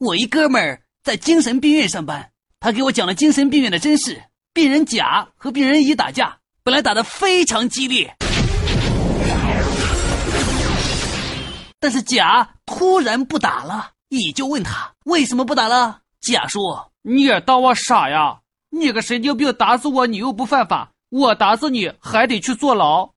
我一哥们儿在精神病院上班，他给我讲了精神病院的真事。病人甲和病人乙打架，本来打得非常激烈，但是甲突然不打了。乙就问他为什么不打了？甲说你也当我傻呀，你个神经病，打死我你又不犯法，我打死你还得去坐牢。